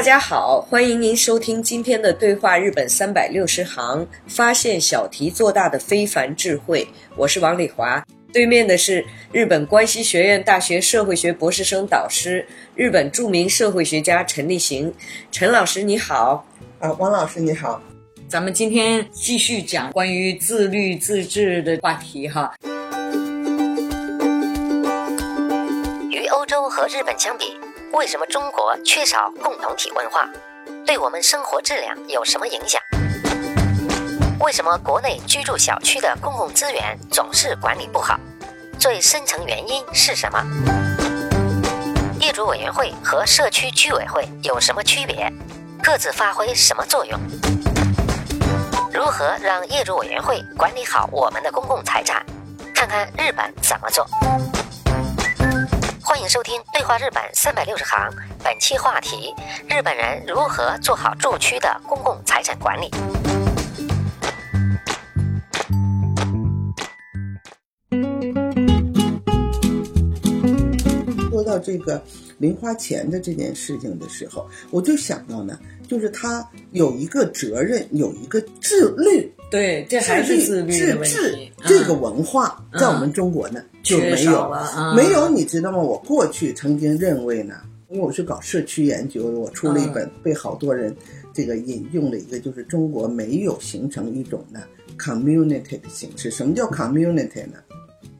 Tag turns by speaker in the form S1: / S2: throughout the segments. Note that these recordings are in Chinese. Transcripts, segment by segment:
S1: 大家好，欢迎您收听今天的对话日本三百六十行，发现小题做大的非凡智慧。我是王丽华，对面的是日本关西学院大学社会学博士生导师、日本著名社会学家陈立行。陈老师你好，
S2: 啊，王老师你好，
S1: 咱们今天继续讲关于自律自治的话题哈。
S3: 与欧洲和日本相比。为什么中国缺少共同体文化？对我们生活质量有什么影响？为什么国内居住小区的公共资源总是管理不好？最深层原因是什么？业主委员会和社区居委会有什么区别？各自发挥什么作用？如何让业主委员会管理好我们的公共财产？看看日本怎么做。欢迎收听《对话日本三百六十行》，本期话题：日本人如何做好住区的公共财产管理。
S2: 说到这个零花钱的这件事情的时候，我就想到呢，就是他有一个责任，有一个自律。
S1: 对，这还是自律
S2: 自治这个文化，在我们中国呢就没有，没有，你知道吗？我过去曾经认为呢，因为我是搞社区研究的，我出了一本被好多人这个引用的一个，就是中国没有形成一种呢 community 的形式。什么叫 community 呢？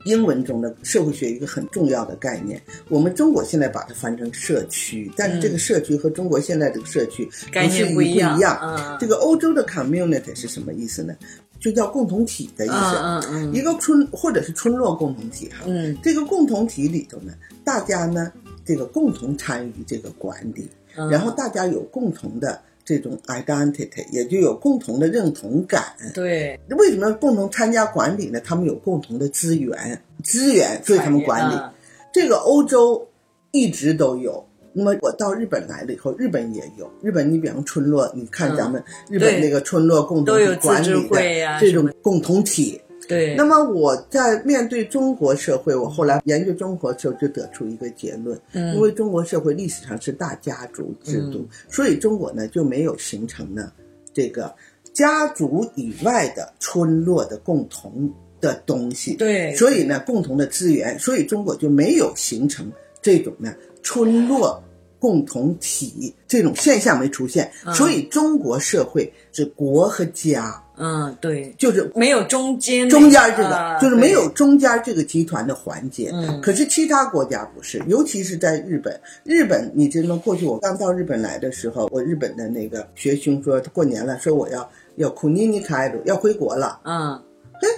S2: 英文中的社会学一个很重要的概念，我们中国现在把它翻成社区，但是这个社区和中国现在这个社区
S1: 概念不
S2: 一
S1: 样。
S2: 这个欧洲的 community 是什么意思呢？就叫共同体的意思，嗯嗯一个村或者是村落共同体哈。嗯，这个共同体里头呢，大家呢这个共同参与这个管理，然后大家有共同的。这种 identity 也就有共同的认同感。
S1: 对，
S2: 为什么共同参加管理呢？他们有共同的资源，资源，所以他们管理。这个欧洲一直都有。那么我到日本来了以后，日本也有。日本，你比方村落，你看咱们日本那个村落共同管理的这种共同体。
S1: 对，
S2: 那么我在面对中国社会，我后来研究中国时候就得出一个结论，嗯，因为中国社会历史上是大家族制度，所以中国呢就没有形成呢这个家族以外的村落的共同的东西，
S1: 对，
S2: 所以呢共同的资源，所以中国就没有形成这种呢村落共同体这种现象没出现，所以中国社会是国和家。
S1: 嗯，对，
S2: 就是
S1: 没有中间
S2: 中间这个，就是没有中间这个集团的环节。嗯，可是其他国家不是，尤其是在日本。日本，你知道吗？过去我刚到日本来的时候，我日本的那个学兄说，过年了，说我要要库尼尼开鲁要回国了。嗯，嘿，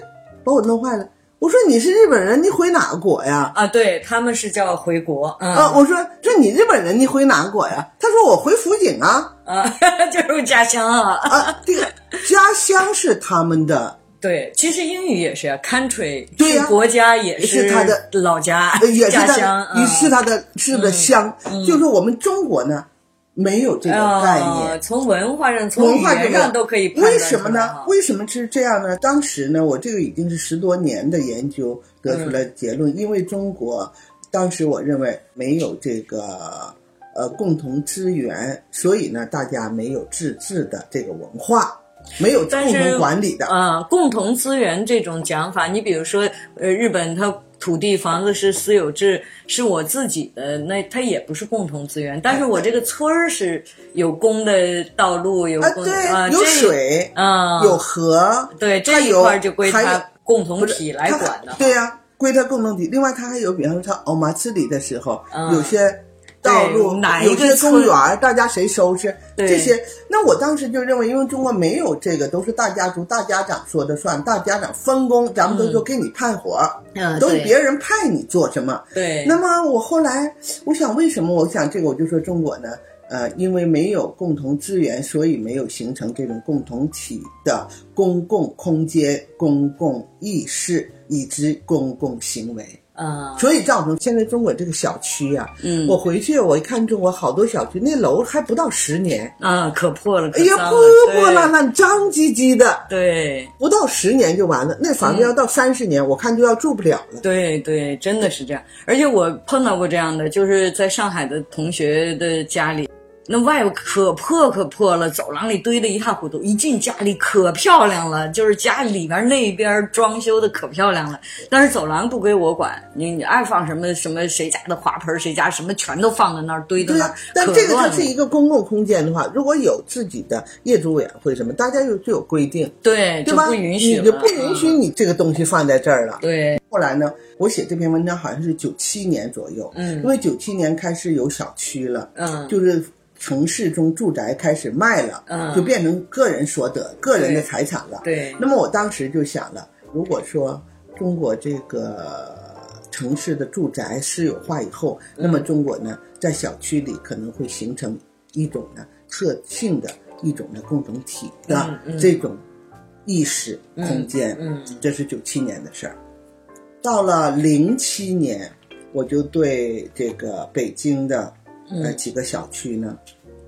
S2: 把我弄坏了。我说你是日本人，你回哪个国呀？
S1: 啊，对他们是叫回国。
S2: 啊，我说这你日本人，你回哪个国呀？他说我回福井啊。
S1: 啊，就是家乡啊。
S2: 啊，这个家乡是他们的。
S1: 对，其实英语也是呀，country。
S2: 对呀，
S1: 国家也
S2: 是
S1: 他的老家，
S2: 也是
S1: 家乡，
S2: 也是他的，是的乡。就是我们中国呢。没有这个概念，
S1: 从文化上、从语言上都可以。
S2: 为什么呢？为什么是这样呢？当时呢，我这个已经是十多年的研究得出来结论，因为中国当时我认为没有这个呃共同资源，所以呢，大家没有自治的这个文化，没有共同管理的
S1: 啊。共同资源这种讲法，你比如说呃，日本它。土地房子是私有制，是我自己的，那它也不是共同资源。但是我这个村儿是有公的道路，有公
S2: 啊，有水啊，有河，
S1: 对这一块就归它共同体来管的。
S2: 对呀。归它共同体。另外，它还有，比方说，它奥马斯里的时候，有些。道路有些公园，大家谁收拾这些？那我当时就认为，因为中国没有这个，都是大家族、大家长说的算，大家长分工，咱们都说给你派活
S1: 儿，
S2: 都是别人派你做什么。
S1: 对。
S2: 那么我后来，我想为什么？我想这个，我就说中国呢，呃，因为没有共同资源，所以没有形成这种共同体的公共空间、公共意识以及公共行为。
S1: 啊，
S2: 所以造成现在中国这个小区啊，嗯，我回去我一看中国好多小区，那楼还不到十年。
S1: 啊，可破了，
S2: 哎呀，破破烂烂、脏唧唧的，
S1: 对，
S2: 不到十年就完了，那房子要到三十年，我看就要住不了了。
S1: 对对，真的是这样，而且我碰到过这样的，就是在上海的同学的家里。那外边可破可破了，走廊里堆得一塌糊涂。一进家里可漂亮了，就是家里边那边装修的可漂亮了。但是走廊不归我管，你你爱放什么什么，谁家的花盆，谁家什么全都放在那儿堆在那儿。
S2: 但这个它是一个公共空间的话，如果有自己的业主委员会什么，大家有就有规定，
S1: 对
S2: 对吧？
S1: 不允许，
S2: 你就不允许你这个东西放在这儿了。
S1: 对。
S2: 后来呢，我写这篇文章好像是九七年左右，嗯，因为九七年开始有小区了，嗯，就是。城市中住宅开始卖了，嗯，就变成个人所得、个人的财产了。
S1: 对。
S2: 那么我当时就想了，如果说中国这个城市的住宅私有化以后，那么中国呢，在小区里可能会形成一种呢特性的一种的共同体的这种意识空间。
S1: 嗯，
S2: 这是九七年的事儿。到了零七年，我就对这个北京的。呃，几个小区呢，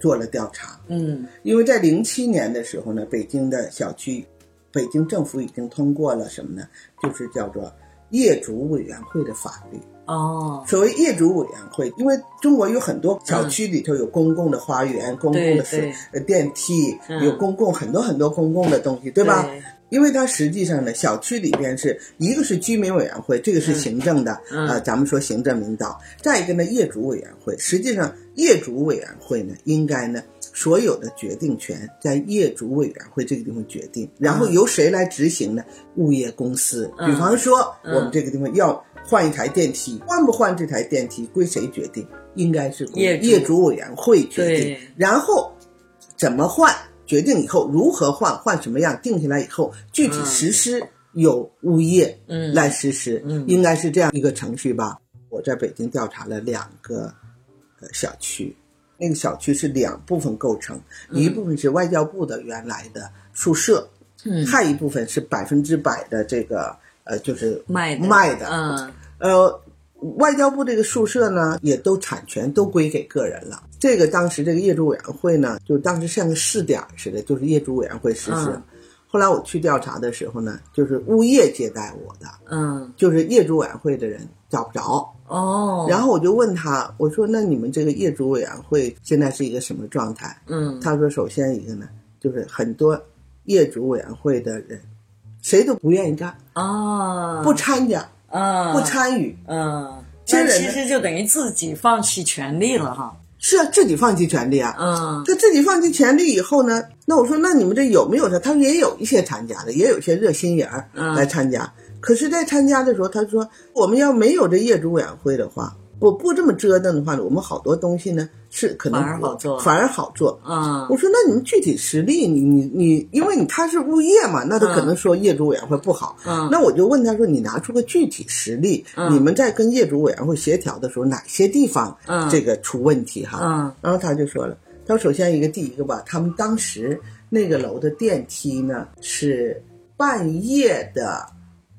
S2: 做了调查。
S1: 嗯，
S2: 因为在零七年的时候呢，北京的小区，北京政府已经通过了什么呢？就是叫做业主委员会的法律。
S1: 哦，
S2: 所谓业主委员会，因为中国有很多小区里头有公共的花园、公共的水、呃电梯，有公共很多很多公共的东西，对吧？因为它实际上呢，小区里边是一个是居民委员会，这个是行政的，啊，咱们说行政领导；再一个呢，业主委员会。实际上，业主委员会呢，应该呢，所有的决定权在业主委员会这个地方决定，然后由谁来执行呢？物业公司。比方说，我们这个地方要换一台电梯，换不换这台电梯归谁决定？应该是业业主委员会决定。然后怎么换？决定以后如何换换什么样定下来以后具体实施由物业来实施，应该是这样一个程序吧。我在北京调查了两个呃小区，那个小区是两部分构成，一部分是外交部的原来的宿舍，还一部分是百分之百的这个呃就是
S1: 卖
S2: 卖的，嗯呃。外交部这个宿舍呢，也都产权都归给个人了。这个当时这个业主委员会呢，就当时像个试点似的，就是业主委员会实施。后来我去调查的时候呢，就是物业接待我的，
S1: 嗯，
S2: 就是业主委员会的人找不着。
S1: 哦，
S2: 然后我就问他，我说那你们这个业主委员会现在是一个什么状态？
S1: 嗯，
S2: 他说首先一个呢，就是很多业主委员会的人，谁都不愿意干
S1: 啊，
S2: 不参加。
S1: 嗯，
S2: 不参与，
S1: 嗯，这其实就等于自己放弃权利了哈。
S2: 是啊，自己放弃权利啊。
S1: 嗯，
S2: 他自己放弃权利以后呢，那我说，那你们这有没有他？他说也有一些参加的，也有些热心人儿来参加。可是，在参加的时候，他说，我们要没有这业主委员会的话。我不这么折腾的话呢，我们好多东西呢是可能
S1: 反而好做，
S2: 反而好做。
S1: 嗯，
S2: 我说那你们具体实例，你你你，因为你他是物业嘛，那他可能说业主委员会不好。
S1: 嗯，
S2: 那我就问他说，你拿出个具体实例，你们在跟业主委员会协调的时候，哪些地方这个出问题哈？
S1: 嗯，
S2: 然后他就说了，他说首先一个第一个吧，他们当时那个楼的电梯呢是半夜的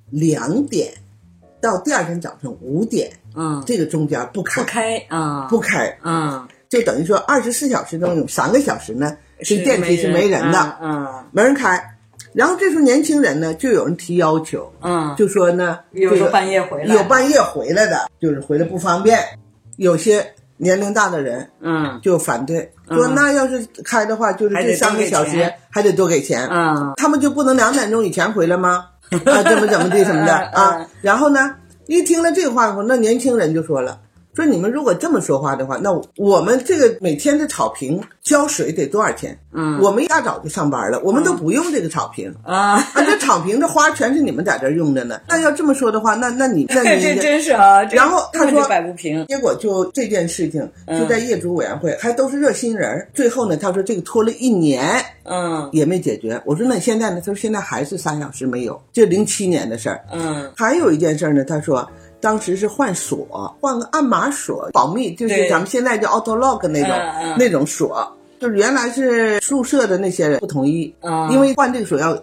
S2: 两点到第二天早晨五点。
S1: 嗯，
S2: 这个中间不开，
S1: 不开啊，
S2: 不开，
S1: 嗯，
S2: 就等于说二十四小时中有三个小时呢，这电梯是没人的，
S1: 嗯，
S2: 没人开。然后这时候年轻人呢，就有人提要求，
S1: 嗯，
S2: 就说呢，
S1: 有半夜回来，
S2: 有半夜回来的，就是回来不方便。有些年龄大的人，
S1: 嗯，
S2: 就反对，说那要是开的话，就是这三个小时还得多给钱，
S1: 嗯，
S2: 他们就不能两点钟以前回来吗？啊，怎么怎么地什么的 啊？然后呢？一听了这话后，那年轻人就说了：“说你们如果这么说话的话，那我们这个每天的草坪浇水得多少钱？嗯，我们一大早就上班了，我们都不用这个草坪啊，啊，这草坪的花全是你们在这用的呢。那要这么说的话，那那你那你
S1: 这真是啊。
S2: 然后他说
S1: 摆不平，
S2: 结果就这件事情就在业主委员会，还都是热心人。最后呢，他说这个拖了一年，嗯，也没解决。我说那现在呢？他说现在还是三小时没有，这零七年的事儿。嗯，还有一件事呢，他说。当时是换锁，换个按码锁，保密，就是咱们现在叫 auto lock 那种那种锁，就是原来是宿舍的那些人不同意，因为换这个锁要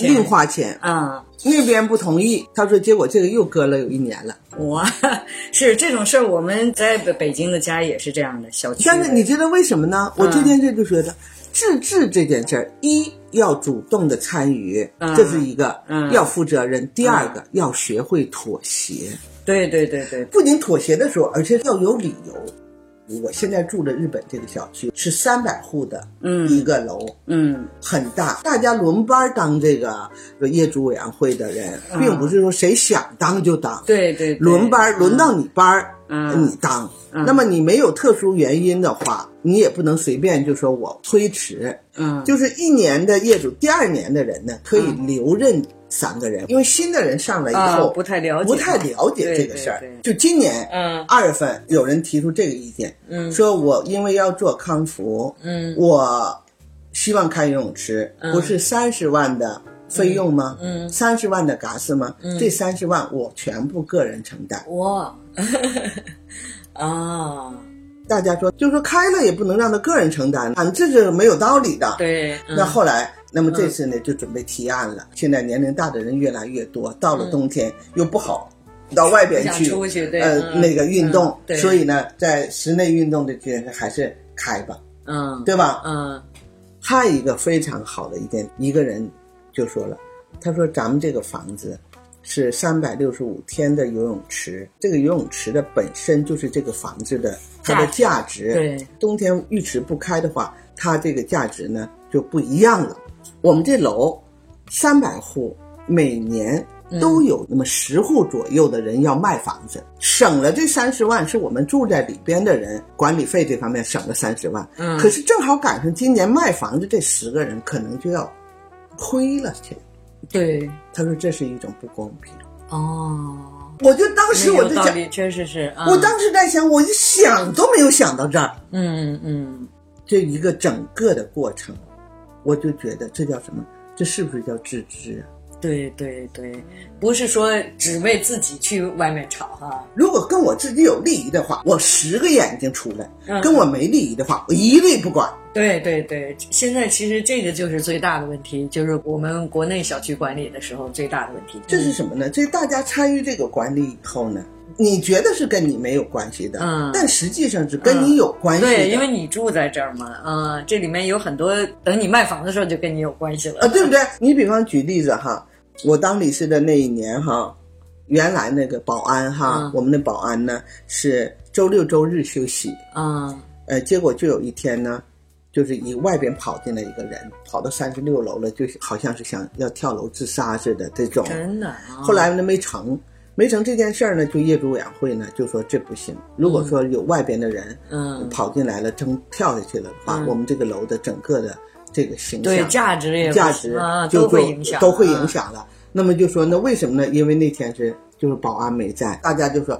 S2: 另花钱。啊，那边不同意，他说，结果这个又搁了有一年了。
S1: 哇，是这种事儿，我们在北北京的家也是这样的，小区。
S2: 但是你知道为什么呢？我这件事就觉得，自治这件事儿，一要主动的参与，这是一个，要负责任；第二个要学会妥协。
S1: 对对对对，
S2: 不仅妥协的时候，而且要有理由。我现在住的日本这个小区是三百户的，嗯，一个楼，嗯，很大，大家轮班当这个业主委员会的人，并不是说谁想当就当，
S1: 对对，
S2: 轮班轮到你班儿，嗯，你当。那么你没有特殊原因的话，你也不能随便就说我推迟，嗯，就是一年的业主，第二年的人呢可以留任。三个人，因为新的人上来以后
S1: 不太了解，
S2: 不太了解这个事儿。就今年，嗯，二月份有人提出这个意见，嗯，说我因为要做康复，嗯，我希望开游泳池，不是三十万的费用吗？嗯，三十万的嘎斯吗？嗯，这三十万我全部个人承担。哇，啊，大家说，就说开了也不能让他个人承担，啊，这是没有道理的。
S1: 对，
S2: 那后来。那么这次呢，就准备提案了。现在年龄大的人越来越多，到了冬天又不好到外边去，呃，那个运动，所以呢，在室内运动的这件还是开吧，嗯，对吧？嗯。还有一个非常好的一点，一个人就说了，他说：“咱们这个房子是三百六十五天的游泳池，这个游泳池的本身就是这个房子的它的价值。
S1: 对，
S2: 冬天浴池不开的话，它这个价值呢就不一样了。”我们这楼三百户，每年都有那么十户左右的人要卖房子，省了这三十万，是我们住在里边的人管理费这方面省了三十万。嗯，可是正好赶上今年卖房子这十个人可能就要亏了钱。
S1: 对，
S2: 他说这是一种不公平。哦，我就当时我就
S1: 想，确实是。
S2: 我当时在想，我一想都没有想到这儿。嗯嗯，这一个整个的过程。我就觉得这叫什么？这是不是叫自知啊？
S1: 对对对，不是说只为自己去外面吵哈。
S2: 如果跟我自己有利益的话，我十个眼睛出来；跟我没利益的话，我一律不管。
S1: 对对对，现在其实这个就是最大的问题，就是我们国内小区管理的时候最大的问题。
S2: 这是什么呢？这大家参与这个管理以后呢？你觉得是跟你没有关系的，嗯，但实际上是跟你有关系。
S1: 对，因为你住在这儿嘛，嗯，这里面有很多，等你卖房的时候就跟你有关系了。
S2: 啊，对不对？你比方举例子哈，我当理事的那一年哈，原来那个保安哈，我们的保安呢是周六周日休息。啊，呃，结果就有一天呢，就是以外边跑进来一个人，跑到三十六楼了，就好像是想要跳楼自杀似的这种，
S1: 真的，
S2: 后来那没成。没成这件事儿呢，就业主委员会呢就说这不行。如果说有外边的人，嗯，跑进来了，争跳下去了的话，我们这个楼的整个的这个形象、
S1: 对价值也
S2: 价值
S1: 都会影响，
S2: 都会影响了。那么就说那为什么呢？因为那天是就是保安没在，大家就说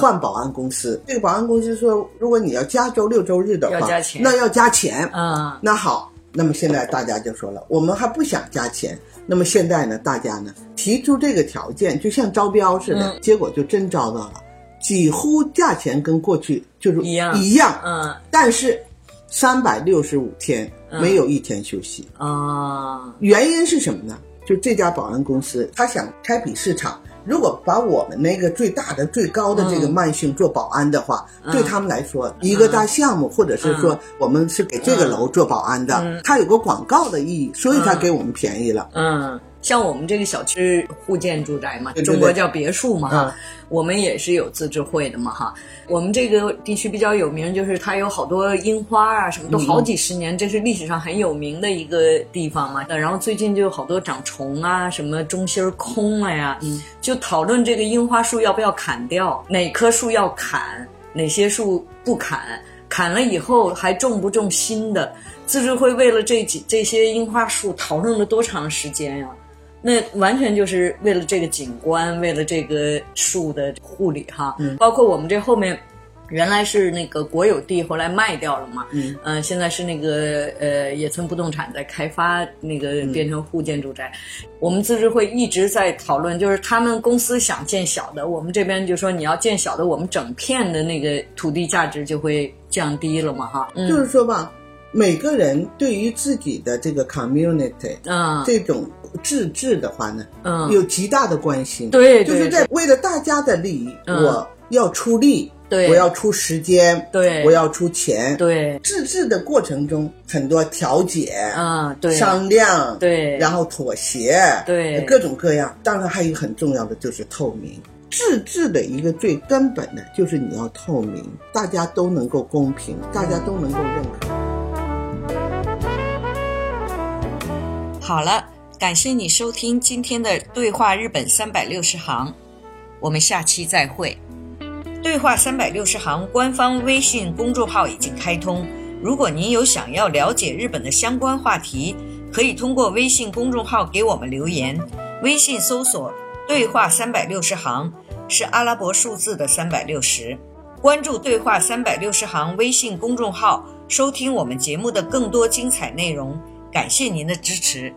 S2: 换保安公司。这个保安公司说，如果你要加周六周日的话，那要加钱。啊，那好，那么现在大家就说了，我们还不想加钱。那么现在呢，大家呢提出这个条件，就像招标似的，结果就真招到了，几乎价钱跟过去就是
S1: 一样
S2: 一样，嗯，但是三百六十五天没有一天休息啊，原因是什么呢？就这家保安公司，他想开辟市场。如果把我们那个最大的、最高的这个慢性做保安的话，对他们来说，一个大项目，或者是说我们是给这个楼做保安的，它有个广告的意义，所以它给我们便宜了。
S1: 嗯。像我们这个小区户建住宅嘛，中国叫别墅嘛哈，我们也是有自治会的嘛哈。我们这个地区比较有名，就是它有好多樱花啊，什么都好几十年，这是历史上很有名的一个地方嘛。然后最近就有好多长虫啊，什么中心空了呀，就讨论这个樱花树要不要砍掉，哪棵树要砍。哪些树不砍，砍了以后还种不种新的？自治会为了这几这些樱花树讨论了多长时间呀？那完全就是为了这个景观，为了这个树的护理哈。嗯，包括我们这后面。原来是那个国有地，后来卖掉了嘛。嗯，呃，现在是那个呃野村不动产在开发，那个变成户建住宅。我们自治会一直在讨论，就是他们公司想建小的，我们这边就说你要建小的，我们整片的那个土地价值就会降低了嘛，哈。
S2: 就是说吧，每个人对于自己的这个 community，
S1: 嗯，
S2: 这种自治的话呢，嗯，有极大的关心。
S1: 对，
S2: 就是在为了大家的利益，我要出力。
S1: 对，
S2: 我要出时间，
S1: 对，
S2: 我要出钱，
S1: 对，
S2: 自治的过程中很多调解，
S1: 啊，对，
S2: 商量，
S1: 对，
S2: 然后妥协，
S1: 对，
S2: 各种各样。当然还有一个很重要的就是透明。自治的一个最根本的就是你要透明，大家都能够公平，大家都能够认可。
S1: 好了，感谢你收听今天的对话日本三百六十行，我们下期再会。对话三百六十行官方微信公众号已经开通，如果您有想要了解日本的相关话题，可以通过微信公众号给我们留言。微信搜索“对话三百六十行”是阿拉伯数字的三百六十。关注“对话三百六十行”微信公众号，收听我们节目的更多精彩内容。感谢您的支持。